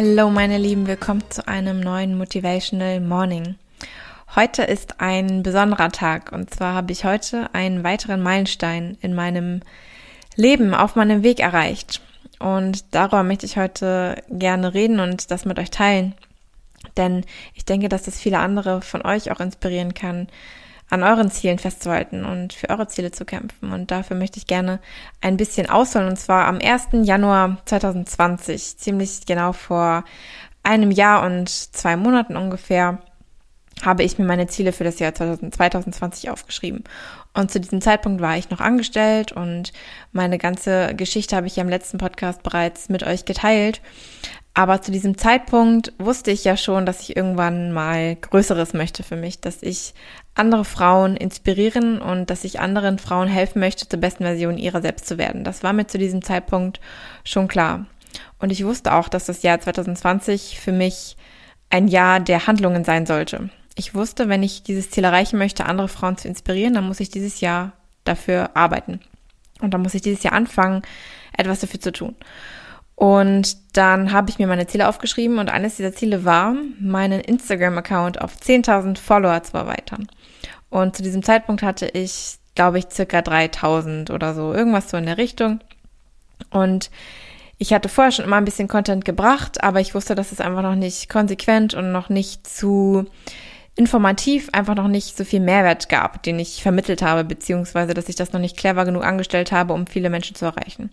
Hallo meine Lieben, willkommen zu einem neuen Motivational Morning. Heute ist ein besonderer Tag und zwar habe ich heute einen weiteren Meilenstein in meinem Leben auf meinem Weg erreicht. Und darüber möchte ich heute gerne reden und das mit euch teilen. Denn ich denke, dass das viele andere von euch auch inspirieren kann, an euren Zielen festzuhalten und für eure Ziele zu kämpfen. Und dafür möchte ich gerne ein bisschen ausholen. Und zwar am 1. Januar 2020, ziemlich genau vor einem Jahr und zwei Monaten ungefähr, habe ich mir meine Ziele für das Jahr 2020 aufgeschrieben. Und zu diesem Zeitpunkt war ich noch angestellt und meine ganze Geschichte habe ich ja im letzten Podcast bereits mit euch geteilt. Aber zu diesem Zeitpunkt wusste ich ja schon, dass ich irgendwann mal Größeres möchte für mich, dass ich andere Frauen inspirieren und dass ich anderen Frauen helfen möchte, zur besten Version ihrer selbst zu werden. Das war mir zu diesem Zeitpunkt schon klar. Und ich wusste auch, dass das Jahr 2020 für mich ein Jahr der Handlungen sein sollte. Ich wusste, wenn ich dieses Ziel erreichen möchte, andere Frauen zu inspirieren, dann muss ich dieses Jahr dafür arbeiten. Und dann muss ich dieses Jahr anfangen, etwas dafür zu tun. Und dann habe ich mir meine Ziele aufgeschrieben und eines dieser Ziele war, meinen Instagram-Account auf 10.000 Follower zu erweitern. Und zu diesem Zeitpunkt hatte ich, glaube ich, circa 3.000 oder so, irgendwas so in der Richtung. Und ich hatte vorher schon immer ein bisschen Content gebracht, aber ich wusste, dass es einfach noch nicht konsequent und noch nicht zu informativ einfach noch nicht so viel Mehrwert gab, den ich vermittelt habe, beziehungsweise dass ich das noch nicht clever genug angestellt habe, um viele Menschen zu erreichen.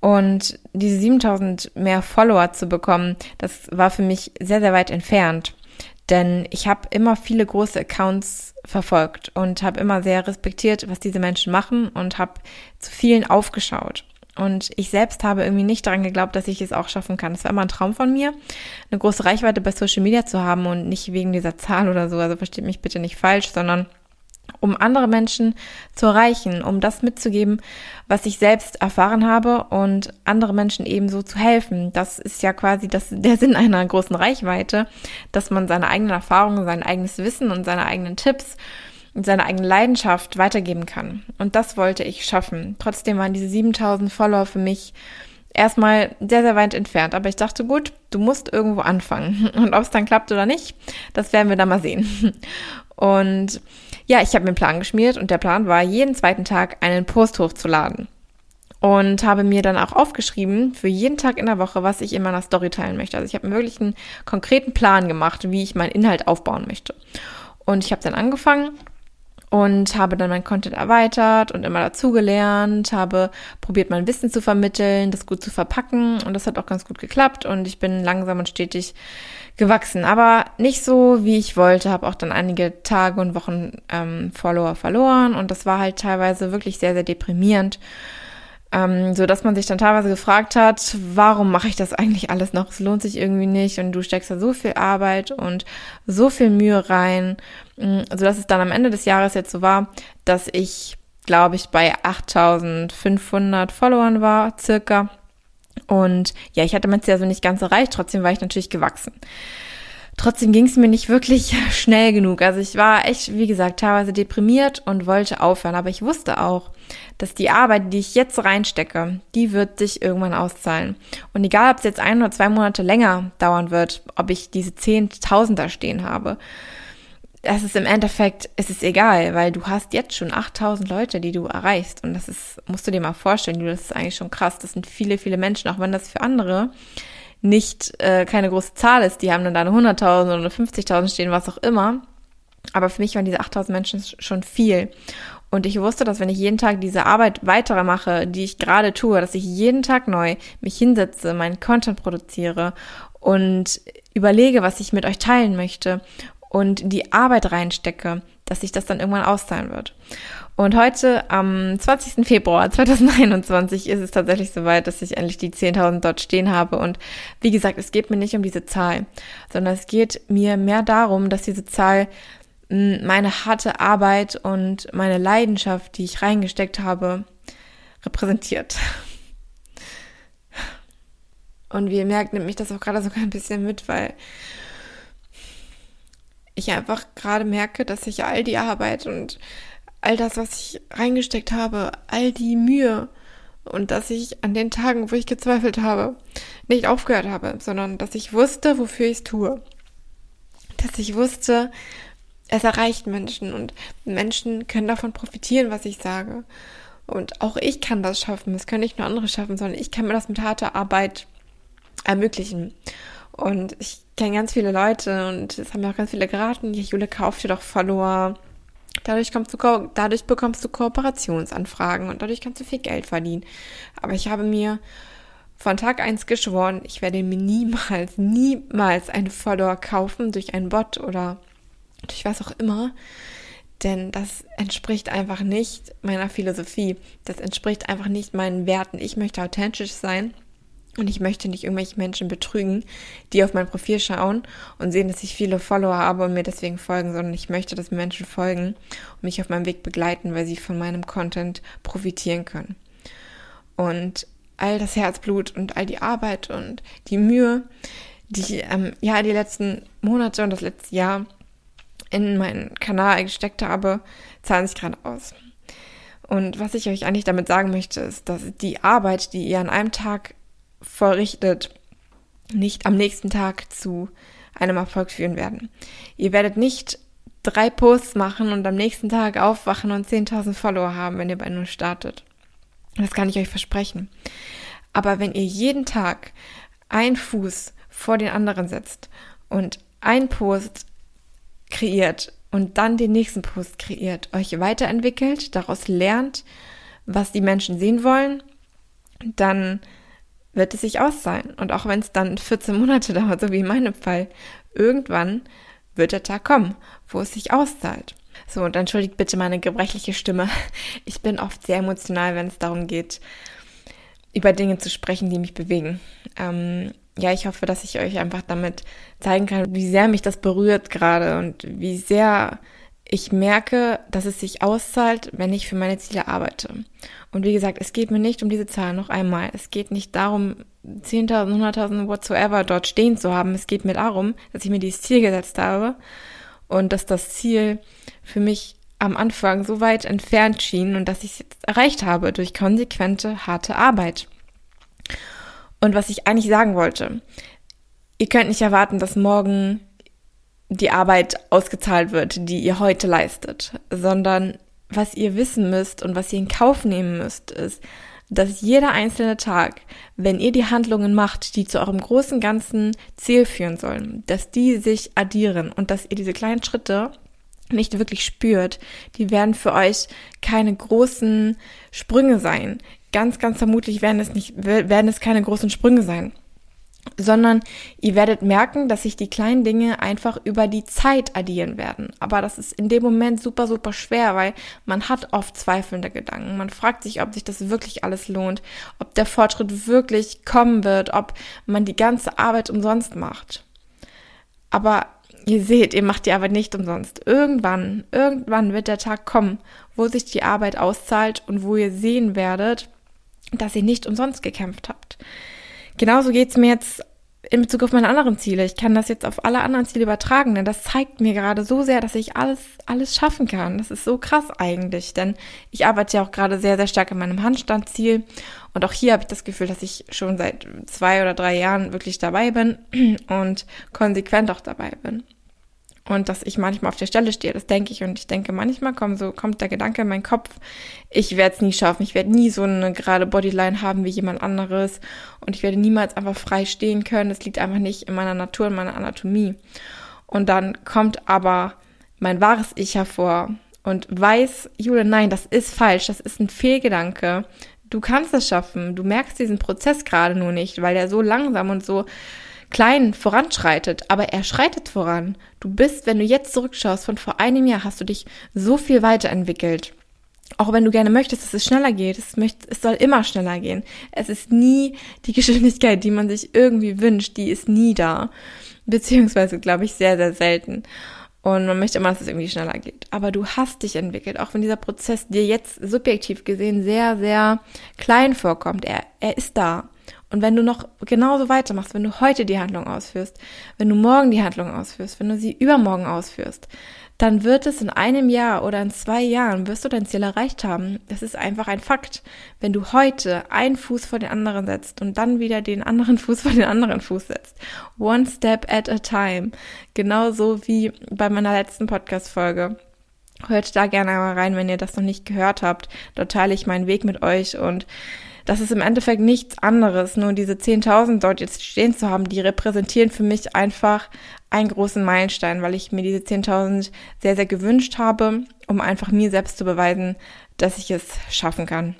Und diese 7000 mehr Follower zu bekommen, das war für mich sehr, sehr weit entfernt. Denn ich habe immer viele große Accounts verfolgt und habe immer sehr respektiert, was diese Menschen machen und habe zu vielen aufgeschaut. Und ich selbst habe irgendwie nicht daran geglaubt, dass ich es auch schaffen kann. Es war immer ein Traum von mir, eine große Reichweite bei Social Media zu haben und nicht wegen dieser Zahl oder so. Also versteht mich bitte nicht falsch, sondern um andere Menschen zu erreichen, um das mitzugeben, was ich selbst erfahren habe und andere Menschen ebenso zu helfen. Das ist ja quasi das, der Sinn einer großen Reichweite, dass man seine eigenen Erfahrungen, sein eigenes Wissen und seine eigenen Tipps und seine eigene Leidenschaft weitergeben kann. Und das wollte ich schaffen. Trotzdem waren diese 7000 Follower für mich erstmal sehr, sehr weit entfernt. Aber ich dachte, gut, du musst irgendwo anfangen. Und ob es dann klappt oder nicht, das werden wir dann mal sehen. Und ja, ich habe mir einen Plan geschmiert und der Plan war, jeden zweiten Tag einen Post hochzuladen. Und habe mir dann auch aufgeschrieben, für jeden Tag in der Woche, was ich in meiner Story teilen möchte. Also ich habe mir wirklich einen konkreten Plan gemacht, wie ich meinen Inhalt aufbauen möchte. Und ich habe dann angefangen und habe dann mein Content erweitert und immer dazugelernt, habe probiert, mein Wissen zu vermitteln, das gut zu verpacken und das hat auch ganz gut geklappt und ich bin langsam und stetig gewachsen, aber nicht so, wie ich wollte, habe auch dann einige Tage und Wochen ähm, Follower verloren und das war halt teilweise wirklich sehr, sehr deprimierend ähm, so dass man sich dann teilweise gefragt hat, warum mache ich das eigentlich alles noch? Es lohnt sich irgendwie nicht und du steckst da so viel Arbeit und so viel Mühe rein, mm, so dass es dann am Ende des Jahres jetzt so war, dass ich, glaube ich, bei 8.500 Followern war, circa. Und ja, ich hatte mein Ziel also nicht ganz erreicht, trotzdem war ich natürlich gewachsen. Trotzdem ging es mir nicht wirklich schnell genug. Also ich war echt, wie gesagt, teilweise deprimiert und wollte aufhören. Aber ich wusste auch, dass die Arbeit, die ich jetzt reinstecke, die wird sich irgendwann auszahlen. Und egal, ob es jetzt ein oder zwei Monate länger dauern wird, ob ich diese Zehntausender stehen habe, es ist im Endeffekt, es ist egal, weil du hast jetzt schon 8000 Leute, die du erreichst. Und das ist, musst du dir mal vorstellen, das ist eigentlich schon krass. Das sind viele, viele Menschen, auch wenn das für andere nicht äh, keine große Zahl ist. Die haben dann da eine 100.000 oder 50.000 stehen, was auch immer. Aber für mich waren diese 8000 Menschen schon viel. Und ich wusste, dass wenn ich jeden Tag diese Arbeit weitermache, die ich gerade tue, dass ich jeden Tag neu mich hinsetze, meinen Content produziere und überlege, was ich mit euch teilen möchte und die Arbeit reinstecke, dass sich das dann irgendwann auszahlen wird. Und heute, am 20. Februar 2021, ist es tatsächlich soweit, dass ich endlich die 10.000 dort stehen habe. Und wie gesagt, es geht mir nicht um diese Zahl, sondern es geht mir mehr darum, dass diese Zahl meine harte Arbeit und meine Leidenschaft, die ich reingesteckt habe, repräsentiert. Und wie ihr merkt, nimmt mich das auch gerade sogar ein bisschen mit, weil ich einfach gerade merke, dass ich all die Arbeit und all das, was ich reingesteckt habe, all die Mühe und dass ich an den Tagen, wo ich gezweifelt habe, nicht aufgehört habe, sondern dass ich wusste, wofür ich es tue. Dass ich wusste, es erreicht Menschen und Menschen können davon profitieren, was ich sage. Und auch ich kann das schaffen. Es können nicht nur andere schaffen, sondern ich kann mir das mit harter Arbeit ermöglichen. Und ich kenne ganz viele Leute und es haben mir auch ganz viele geraten, Jule, kauf dir doch Follower. Dadurch, kommst du, dadurch bekommst du Kooperationsanfragen und dadurch kannst du viel Geld verdienen. Aber ich habe mir von Tag eins geschworen, ich werde mir niemals, niemals einen Follower kaufen durch einen Bot oder durch was auch immer. Denn das entspricht einfach nicht meiner Philosophie. Das entspricht einfach nicht meinen Werten. Ich möchte authentisch sein und ich möchte nicht irgendwelche Menschen betrügen, die auf mein Profil schauen und sehen, dass ich viele Follower habe und mir deswegen folgen, sondern ich möchte, dass Menschen folgen und mich auf meinem Weg begleiten, weil sie von meinem Content profitieren können. Und all das Herzblut und all die Arbeit und die Mühe, die ähm, ja die letzten Monate und das letzte Jahr in meinen Kanal gesteckt habe, zahlen sich gerade aus. Und was ich euch eigentlich damit sagen möchte, ist, dass die Arbeit, die ihr an einem Tag verrichtet, nicht am nächsten Tag zu einem Erfolg führen werden. Ihr werdet nicht drei Posts machen und am nächsten Tag aufwachen und 10.000 Follower haben, wenn ihr bei Null startet. Das kann ich euch versprechen. Aber wenn ihr jeden Tag einen Fuß vor den anderen setzt und ein Post kreiert und dann den nächsten Post kreiert, euch weiterentwickelt, daraus lernt, was die Menschen sehen wollen, dann wird es sich auszahlen. Und auch wenn es dann 14 Monate dauert, so wie in meinem Fall, irgendwann wird der Tag kommen, wo es sich auszahlt. So, und entschuldigt bitte meine gebrechliche Stimme. Ich bin oft sehr emotional, wenn es darum geht, über Dinge zu sprechen, die mich bewegen. Ähm, ja, ich hoffe, dass ich euch einfach damit zeigen kann, wie sehr mich das berührt gerade und wie sehr ich merke, dass es sich auszahlt, wenn ich für meine Ziele arbeite. Und wie gesagt, es geht mir nicht um diese Zahl noch einmal. Es geht nicht darum, 10.000, 100.000, whatsoever dort stehen zu haben. Es geht mir darum, dass ich mir dieses Ziel gesetzt habe und dass das Ziel für mich am Anfang so weit entfernt schien und dass ich es jetzt erreicht habe durch konsequente, harte Arbeit. Und was ich eigentlich sagen wollte, ihr könnt nicht erwarten, dass morgen die Arbeit ausgezahlt wird, die ihr heute leistet, sondern was ihr wissen müsst und was ihr in Kauf nehmen müsst, ist, dass jeder einzelne Tag, wenn ihr die Handlungen macht, die zu eurem großen ganzen Ziel führen sollen, dass die sich addieren und dass ihr diese kleinen Schritte nicht wirklich spürt, die werden für euch keine großen Sprünge sein. Ganz, ganz vermutlich werden es nicht, werden es keine großen Sprünge sein sondern ihr werdet merken, dass sich die kleinen Dinge einfach über die Zeit addieren werden. Aber das ist in dem Moment super, super schwer, weil man hat oft zweifelnde Gedanken. Man fragt sich, ob sich das wirklich alles lohnt, ob der Fortschritt wirklich kommen wird, ob man die ganze Arbeit umsonst macht. Aber ihr seht, ihr macht die Arbeit nicht umsonst. Irgendwann, irgendwann wird der Tag kommen, wo sich die Arbeit auszahlt und wo ihr sehen werdet, dass ihr nicht umsonst gekämpft habt. Genauso geht's mir jetzt in Bezug auf meine anderen Ziele. Ich kann das jetzt auf alle anderen Ziele übertragen, denn das zeigt mir gerade so sehr, dass ich alles, alles schaffen kann. Das ist so krass eigentlich, denn ich arbeite ja auch gerade sehr, sehr stark an meinem Handstandziel. Und auch hier habe ich das Gefühl, dass ich schon seit zwei oder drei Jahren wirklich dabei bin und konsequent auch dabei bin und dass ich manchmal auf der Stelle stehe. Das denke ich und ich denke manchmal kommt so kommt der Gedanke in meinen Kopf, ich werde es nie schaffen, ich werde nie so eine gerade Bodyline haben wie jemand anderes und ich werde niemals einfach frei stehen können. Das liegt einfach nicht in meiner Natur, in meiner Anatomie. Und dann kommt aber mein wahres Ich hervor und weiß, Jule, nein, das ist falsch, das ist ein Fehlgedanke. Du kannst es schaffen. Du merkst diesen Prozess gerade nur nicht, weil der so langsam und so klein voranschreitet, aber er schreitet voran. Du bist, wenn du jetzt zurückschaust, von vor einem Jahr hast du dich so viel weiterentwickelt. Auch wenn du gerne möchtest, dass es schneller geht, es, möcht, es soll immer schneller gehen. Es ist nie die Geschwindigkeit, die man sich irgendwie wünscht, die ist nie da. Beziehungsweise, glaube ich, sehr, sehr selten. Und man möchte immer, dass es irgendwie schneller geht. Aber du hast dich entwickelt, auch wenn dieser Prozess dir jetzt subjektiv gesehen sehr, sehr klein vorkommt. Er, er ist da. Und wenn du noch genauso weitermachst, wenn du heute die Handlung ausführst, wenn du morgen die Handlung ausführst, wenn du sie übermorgen ausführst, dann wird es in einem Jahr oder in zwei Jahren, wirst du dein Ziel erreicht haben. Das ist einfach ein Fakt. Wenn du heute einen Fuß vor den anderen setzt und dann wieder den anderen Fuß vor den anderen Fuß setzt. One step at a time. Genauso wie bei meiner letzten Podcast-Folge. Hört da gerne einmal rein, wenn ihr das noch nicht gehört habt. Dort teile ich meinen Weg mit euch und das ist im Endeffekt nichts anderes. Nur diese 10.000 dort jetzt stehen zu haben, die repräsentieren für mich einfach einen großen Meilenstein, weil ich mir diese 10.000 sehr, sehr gewünscht habe, um einfach mir selbst zu beweisen, dass ich es schaffen kann.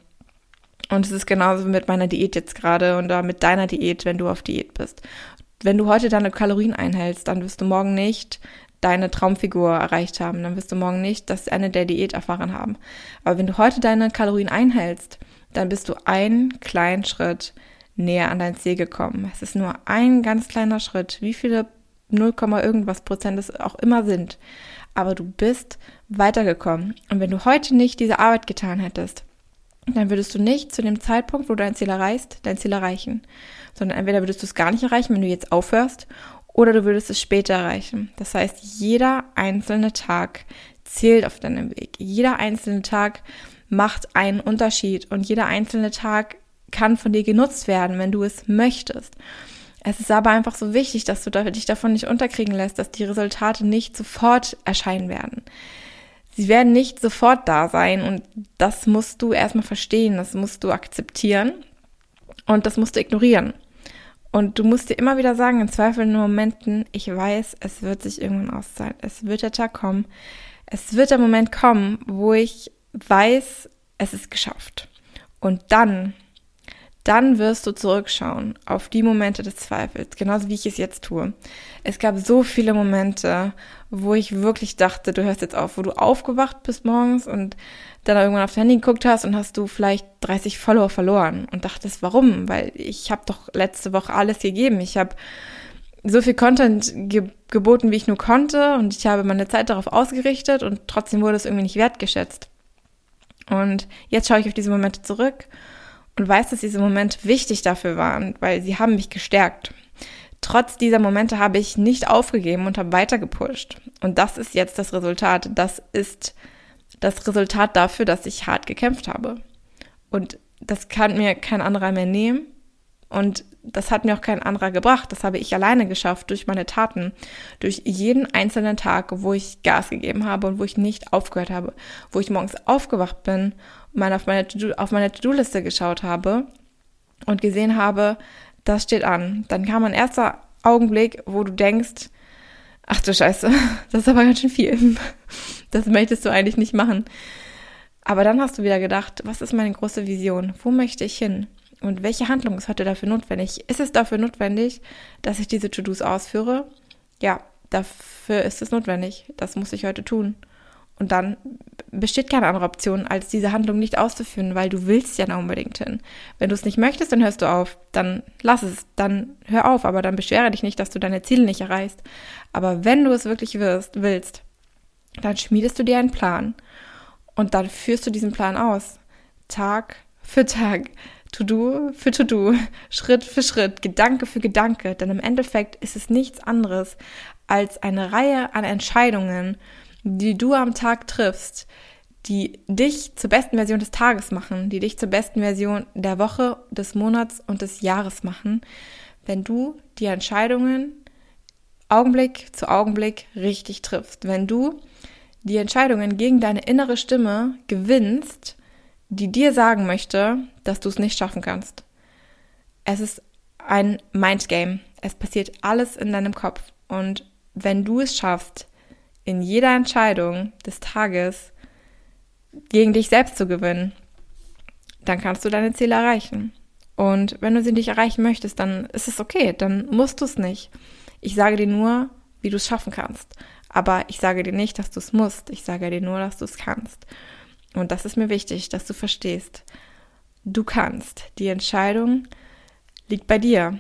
Und es ist genauso mit meiner Diät jetzt gerade und mit deiner Diät, wenn du auf Diät bist. Wenn du heute deine Kalorien einhältst, dann wirst du morgen nicht deine Traumfigur erreicht haben. Dann wirst du morgen nicht das Ende der Diät erfahren haben. Aber wenn du heute deine Kalorien einhältst, dann bist du einen kleinen Schritt näher an dein Ziel gekommen. Es ist nur ein ganz kleiner Schritt, wie viele 0, irgendwas Prozent es auch immer sind. Aber du bist weitergekommen. Und wenn du heute nicht diese Arbeit getan hättest, dann würdest du nicht zu dem Zeitpunkt, wo du dein Ziel erreichst, dein Ziel erreichen. Sondern entweder würdest du es gar nicht erreichen, wenn du jetzt aufhörst, oder du würdest es später erreichen. Das heißt, jeder einzelne Tag zählt auf deinem Weg. Jeder einzelne Tag macht einen Unterschied und jeder einzelne Tag kann von dir genutzt werden, wenn du es möchtest. Es ist aber einfach so wichtig, dass du dich davon nicht unterkriegen lässt, dass die Resultate nicht sofort erscheinen werden. Sie werden nicht sofort da sein und das musst du erstmal verstehen, das musst du akzeptieren und das musst du ignorieren. Und du musst dir immer wieder sagen, in zweifelnden Momenten, ich weiß, es wird sich irgendwann auszahlen. Es wird der Tag kommen. Es wird der Moment kommen, wo ich weiß, es ist geschafft. Und dann, dann wirst du zurückschauen auf die Momente des Zweifels, genauso wie ich es jetzt tue. Es gab so viele Momente, wo ich wirklich dachte, du hörst jetzt auf, wo du aufgewacht bist morgens und dann irgendwann aufs Handy geguckt hast und hast du vielleicht 30 Follower verloren und dachtest, warum? Weil ich habe doch letzte Woche alles gegeben. Ich habe so viel Content ge geboten, wie ich nur konnte und ich habe meine Zeit darauf ausgerichtet und trotzdem wurde es irgendwie nicht wertgeschätzt. Und jetzt schaue ich auf diese Momente zurück und weiß, dass diese Momente wichtig dafür waren, weil sie haben mich gestärkt. Trotz dieser Momente habe ich nicht aufgegeben und habe weiter gepusht. Und das ist jetzt das Resultat. Das ist das Resultat dafür, dass ich hart gekämpft habe. Und das kann mir kein anderer mehr nehmen. Und das hat mir auch kein anderer gebracht. Das habe ich alleine geschafft durch meine Taten, durch jeden einzelnen Tag, wo ich Gas gegeben habe und wo ich nicht aufgehört habe, wo ich morgens aufgewacht bin und auf meine To-Do-Liste geschaut habe und gesehen habe, das steht an. Dann kam ein erster Augenblick, wo du denkst, ach du Scheiße, das ist aber ganz schön viel. Das möchtest du eigentlich nicht machen. Aber dann hast du wieder gedacht, was ist meine große Vision? Wo möchte ich hin? Und welche Handlung ist heute dafür notwendig? Ist es dafür notwendig, dass ich diese To-Dos ausführe? Ja, dafür ist es notwendig. Das muss ich heute tun. Und dann besteht keine andere Option, als diese Handlung nicht auszuführen, weil du willst ja da unbedingt hin. Wenn du es nicht möchtest, dann hörst du auf. Dann lass es, dann hör auf, aber dann beschwere dich nicht, dass du deine Ziele nicht erreichst. Aber wenn du es wirklich wirst, willst, dann schmiedest du dir einen Plan und dann führst du diesen Plan aus. Tag für Tag. To-Do für To-Do, Schritt für Schritt, Gedanke für Gedanke, denn im Endeffekt ist es nichts anderes als eine Reihe an Entscheidungen, die du am Tag triffst, die dich zur besten Version des Tages machen, die dich zur besten Version der Woche, des Monats und des Jahres machen, wenn du die Entscheidungen Augenblick zu Augenblick richtig triffst, wenn du die Entscheidungen gegen deine innere Stimme gewinnst, die dir sagen möchte, dass du es nicht schaffen kannst. Es ist ein Mindgame. Es passiert alles in deinem Kopf. Und wenn du es schaffst, in jeder Entscheidung des Tages gegen dich selbst zu gewinnen, dann kannst du deine Ziele erreichen. Und wenn du sie nicht erreichen möchtest, dann ist es okay, dann musst du es nicht. Ich sage dir nur, wie du es schaffen kannst. Aber ich sage dir nicht, dass du es musst. Ich sage dir nur, dass du es kannst. Und das ist mir wichtig, dass du verstehst. Du kannst. Die Entscheidung liegt bei dir.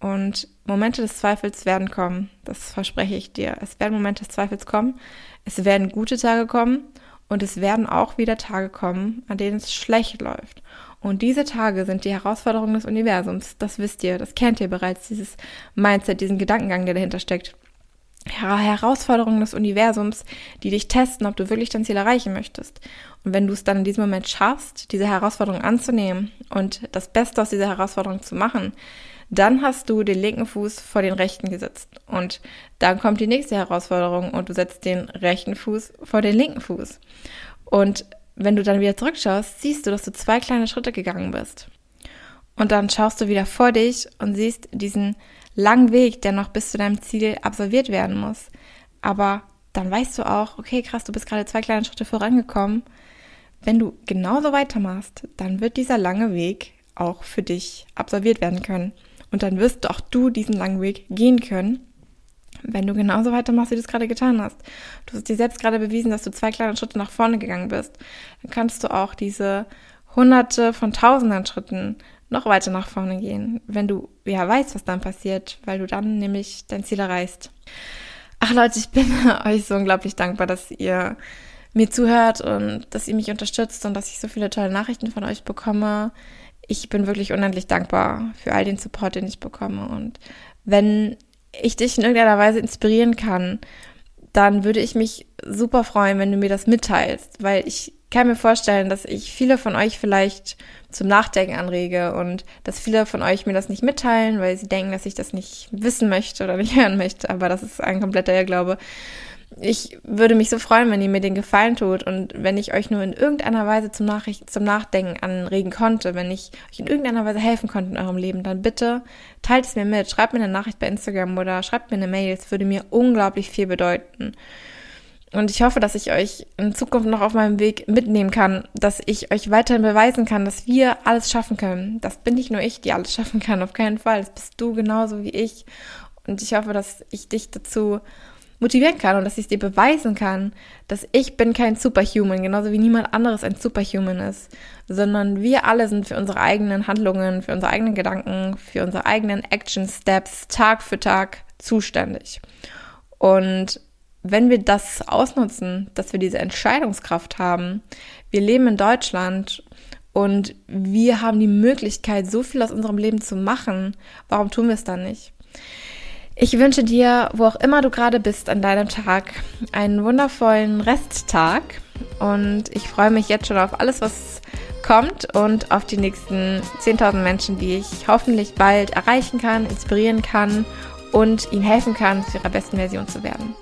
Und Momente des Zweifels werden kommen. Das verspreche ich dir. Es werden Momente des Zweifels kommen. Es werden gute Tage kommen. Und es werden auch wieder Tage kommen, an denen es schlecht läuft. Und diese Tage sind die Herausforderungen des Universums. Das wisst ihr, das kennt ihr bereits, dieses Mindset, diesen Gedankengang, der dahinter steckt. Herausforderungen des Universums, die dich testen, ob du wirklich dein Ziel erreichen möchtest. Und wenn du es dann in diesem Moment schaffst, diese Herausforderung anzunehmen und das Beste aus dieser Herausforderung zu machen, dann hast du den linken Fuß vor den rechten gesetzt. Und dann kommt die nächste Herausforderung und du setzt den rechten Fuß vor den linken Fuß. Und wenn du dann wieder zurückschaust, siehst du, dass du zwei kleine Schritte gegangen bist. Und dann schaust du wieder vor dich und siehst diesen langen Weg, der noch bis zu deinem Ziel absolviert werden muss. Aber dann weißt du auch, okay, krass, du bist gerade zwei kleine Schritte vorangekommen. Wenn du genauso weitermachst, dann wird dieser lange Weg auch für dich absolviert werden können. Und dann wirst auch du diesen langen Weg gehen können, wenn du genauso weitermachst, wie du es gerade getan hast. Du hast dir selbst gerade bewiesen, dass du zwei kleine Schritte nach vorne gegangen bist. Dann kannst du auch diese hunderte von tausenden Schritten noch weiter nach vorne gehen, wenn du ja weißt, was dann passiert, weil du dann nämlich dein Ziel erreichst. Ach Leute, ich bin euch so unglaublich dankbar, dass ihr mir zuhört und dass ihr mich unterstützt und dass ich so viele tolle Nachrichten von euch bekomme. Ich bin wirklich unendlich dankbar für all den Support, den ich bekomme. Und wenn ich dich in irgendeiner Weise inspirieren kann, dann würde ich mich super freuen, wenn du mir das mitteilst, weil ich kann mir vorstellen, dass ich viele von euch vielleicht zum Nachdenken anrege und dass viele von euch mir das nicht mitteilen, weil sie denken, dass ich das nicht wissen möchte oder nicht hören möchte. Aber das ist ein kompletter Irrglaube. Ich würde mich so freuen, wenn ihr mir den Gefallen tut und wenn ich euch nur in irgendeiner Weise zum, Nachricht, zum Nachdenken anregen konnte, wenn ich euch in irgendeiner Weise helfen konnte in eurem Leben, dann bitte teilt es mir mit, schreibt mir eine Nachricht bei Instagram oder schreibt mir eine Mail. Es würde mir unglaublich viel bedeuten. Und ich hoffe, dass ich euch in Zukunft noch auf meinem Weg mitnehmen kann, dass ich euch weiterhin beweisen kann, dass wir alles schaffen können. Das bin nicht nur ich, die alles schaffen kann, auf keinen Fall. Das bist du genauso wie ich. Und ich hoffe, dass ich dich dazu motivieren kann und dass ich dir beweisen kann, dass ich bin kein Superhuman, genauso wie niemand anderes ein Superhuman ist, sondern wir alle sind für unsere eigenen Handlungen, für unsere eigenen Gedanken, für unsere eigenen Action Steps Tag für Tag zuständig. Und wenn wir das ausnutzen, dass wir diese Entscheidungskraft haben, wir leben in Deutschland und wir haben die Möglichkeit, so viel aus unserem Leben zu machen, warum tun wir es dann nicht? Ich wünsche dir, wo auch immer du gerade bist an deinem Tag, einen wundervollen Resttag und ich freue mich jetzt schon auf alles, was kommt und auf die nächsten 10.000 Menschen, die ich hoffentlich bald erreichen kann, inspirieren kann und ihnen helfen kann, zu ihrer besten Version zu werden.